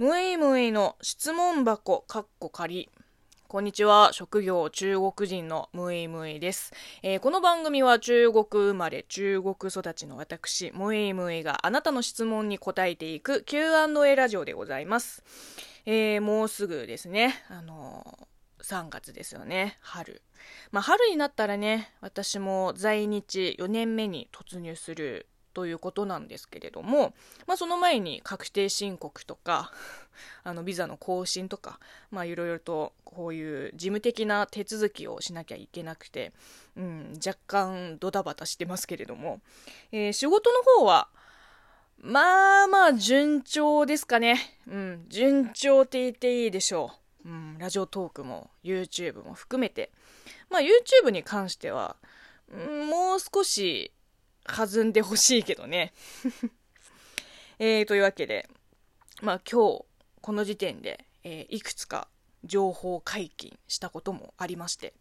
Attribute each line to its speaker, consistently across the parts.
Speaker 1: むいむいの質問箱かっこ仮。こんにちは。職業中国人のむいむいです、えー、この番組は中国生まれ、中国育ちの私、むいむいがあなたの質問に答えていく Q&A ラジオでございます。えー、もうすぐですね、あのー、3月ですよね。春。まあ、春になったらね、私も在日4年目に突入するということなんですけれども、まあ、その前に確定申告とか あのビザの更新とか、いろいろとこういう事務的な手続きをしなきゃいけなくて、うん、若干ドタバタしてますけれども、えー、仕事の方はまあまあ順調ですかね。うん、順調って言っていいでしょう。うん、ラジオトークも YouTube も含めて。まあ YouTube に関しては、うん、もう少し弾んでほしいけどね。えー、というわけで、まあ今日、この時点で、えー、いくつか情報解禁したこともありまして、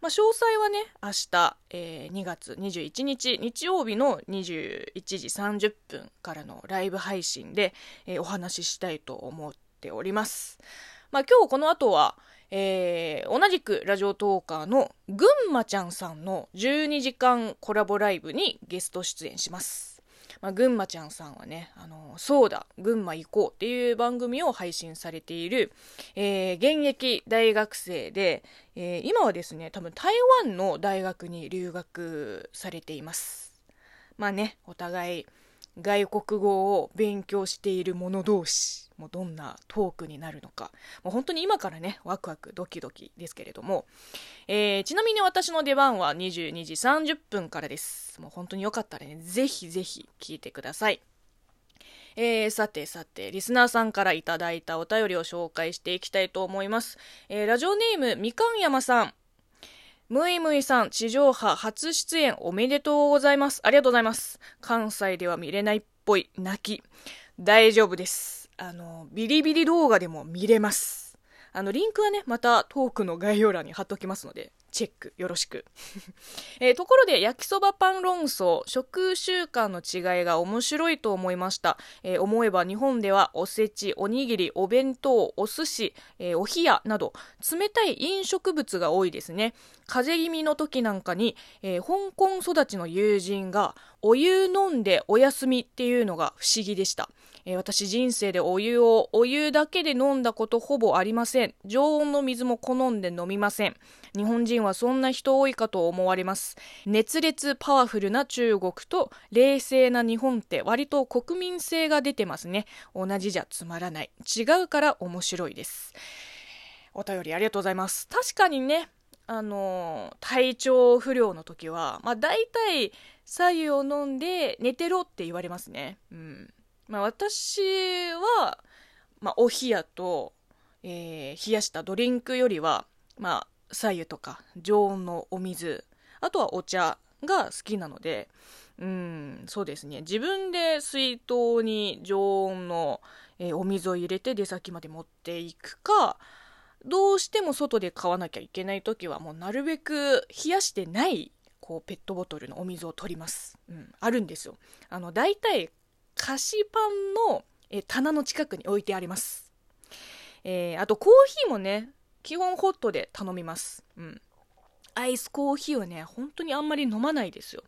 Speaker 1: まあ、詳細はね、明日、えー、2月21日、日曜日の21時30分からのライブ配信で、えー、お話ししたいと思っております。まあ、今日この後は、えー、同じくラジオトーカーのぐんまちゃんさんの12時間コラボライブにゲスト出演します。まあ、ぐんまちゃんさんはね、あの、そうだ、群馬行こうっていう番組を配信されている、えー、現役大学生で、えー、今はですね、多分台湾の大学に留学されています。まあね、お互い外国語を勉強している者同士。もうどんなトークになるのか、もう本当に今からね、ワクワクドキドキですけれども、えー、ちなみに私の出番は22時30分からです。もう本当によかったらね、ぜひぜひ聞いてください。えー、さてさて、リスナーさんからいただいたお便りを紹介していきたいと思います。えー、ラジオネーム、みかんやまさん。むいむいさん、地上波初出演おめでとうございます。ありがとうございます。関西では見れないっぽい泣き。大丈夫です。あの、ビリビリ動画でも見れます。あの、リンクはね、またトークの概要欄に貼っておきますので、チェックよろしく。えー、ところで、焼きそばパン論争、食習慣の違いが面白いと思いました。えー、思えば日本ではおせち、おにぎり、お弁当、お寿司、えー、お冷やなど、冷たい飲食物が多いですね。風邪気味の時なんかに、え香港育ちの友人が、お湯飲んでお休みっていうのが不思議でした。え、私人生でお湯をお湯だけで飲んだことほぼありません。常温の水も好んで飲みません。日本人はそんな人多いかと思われます。熱烈パワフルな中国と冷静な日本って割と国民性が出てますね。同じじゃつまらない。違うから面白いです。お便りありがとうございます。確かにね、あの体調不良の時は、まあ大体左右を飲んで寝てろって言われますね。うん。まあ、私は、まあ、お冷やと、えー、冷やしたドリンクよりは、まあ、左右とか常温のお水あとはお茶が好きなのでうんそうですね。自分で水筒に常温の、えー、お水を入れて出先まで持っていくかどうしても外で買わなきゃいけない時はもうなるべく冷やしてないこうペットボトルのお水を取ります、うん、あるんですよ。あの大体菓子パンの、え棚の近くに置いてあります。えー、あとコーヒーもね、基本ホットで頼みます。うん。アイスコーヒーはね、本当にあんまり飲まないですよ。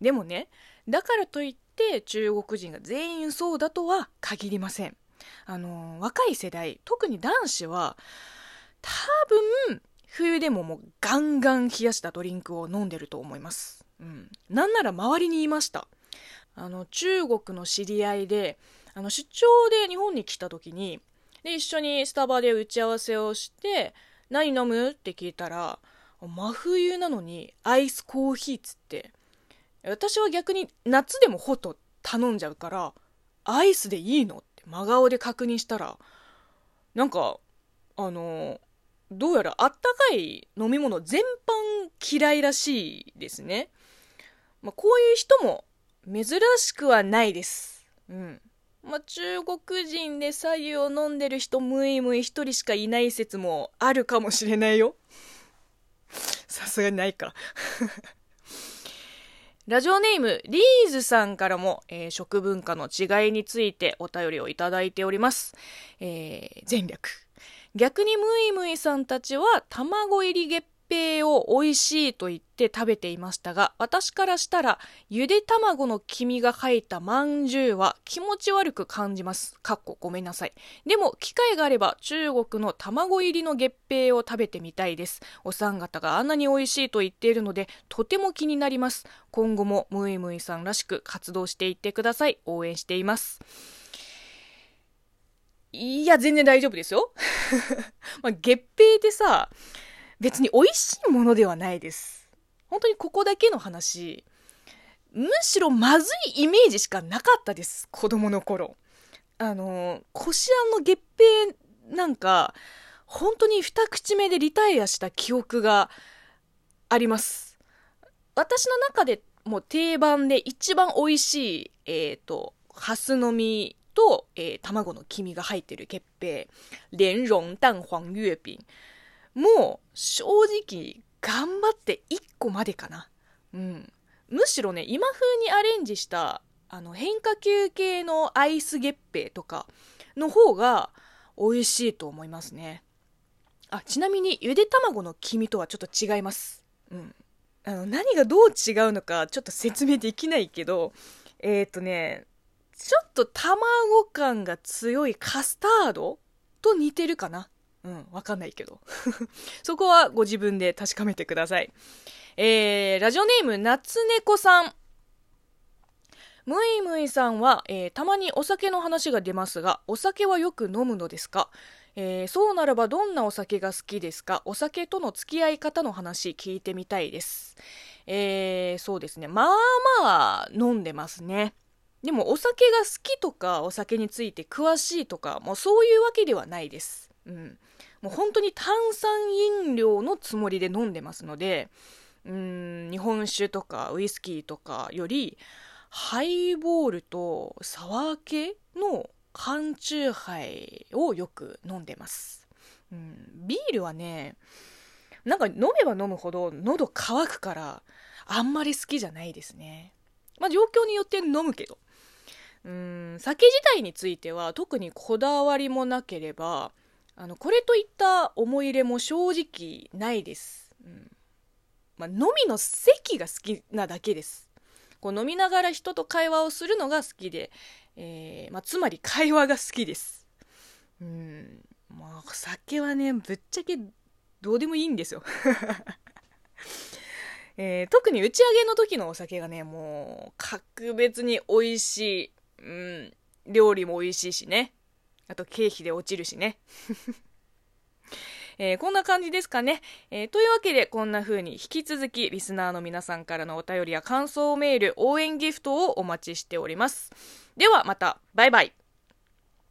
Speaker 1: でもね、だからといって中国人が全員そうだとは限りません。あの若い世代、特に男子は、多分、冬でももうガンガン冷やしたドリンクを飲んでると思います。うん。なんなら周りにいました。あの中国の知り合いであの出張で日本に来た時にで一緒にスタバで打ち合わせをして「何飲む?」って聞いたら真冬なのにアイスコーヒーっつって私は逆に夏でもホット頼んじゃうからアイスでいいの？って真顔で確認したらなんかあのどうやらあったかい飲み物全般嫌いらしいですね、まあ、こういう人も珍しくはないです。うん。まあ、中国人で左右を飲んでる人むいむい一人しかいない説もあるかもしれないよ。さすがにないか ラジオネーム、リーズさんからも、えー、食文化の違いについてお便りをいただいております。えー、前略。逆にムイムイさんたちは卵入り月平を美味しいと言って食べていましたが、私からしたら、ゆで卵の黄身が入ったまんじゅうは気持ち悪く感じます。かっこごめんなさい。でも、機会があれば中国の卵入りの月餅を食べてみたいです。お三方があんなに美味しいと言っているので、とても気になります。今後もムイムイさんらしく活動していってください。応援しています。いや、全然大丈夫ですよ。まあ、月餅ってさ、別に美味しいものではないです。本当にここだけの話、むしろまずいイメージしかなかったです。子供の頃。あの、こしあんの月餅なんか、本当に二口目でリタイアした記憶があります。私の中でもう定番で一番美味しい、えっ、ー、と、ハスの実と、えー、卵の黄身が入ってる月餅。蓮蓉蛋黄月餅。もう正直頑張って1個までかな。うん。むしろね、今風にアレンジしたあの変化球系のアイス月餅とかの方が美味しいと思いますね。あ、ちなみにゆで卵の黄身とはちょっと違います。うん。あの、何がどう違うのかちょっと説明できないけど、えっ、ー、とね、ちょっと卵感が強いカスタードと似てるかな。うん、わかんないけど。そこはご自分で確かめてください。えー、ラジオネーム、夏猫さん。むいむいさんは、えー、たまにお酒の話が出ますが、お酒はよく飲むのですか？えー、そうならばどんなお酒が好きですか？お酒との付き合い方の話聞いてみたいです。えー、そうですね。まあまあ飲んでますね。でもお酒が好きとかお酒について詳しいとかもうそういうわけではないです。うん。もう本当に炭酸飲料のつもりで飲んでますので、うん、日本酒とかウイスキーとかより、ハイボールとサワー系の缶チューハイをよく飲んでます。うん、ビールはね、なんか飲めば飲むほど喉乾くからあんまり好きじゃないですね。まあ状況によって飲むけど。うん、酒自体については特にこだわりもなければ、あの、これといった思い入れも正直ないです。うん。まあ、飲みの席が好きなだけです。こう飲みながら人と会話をするのが好きで、えー、まあ、つまり会話が好きです。うん。まあ、酒はね、ぶっちゃけどうでもいいんですよ。えー、特に打ち上げの時のお酒がね、もう、格別に美味しい。うん。料理も美味しいしね。あと経費で落ちるしね。えー、こんな感じですかね。えー、というわけで、こんな風に引き続きリスナーの皆さんからのお便りや感想メール、応援ギフトをお待ちしております。ではまた、バイバイ。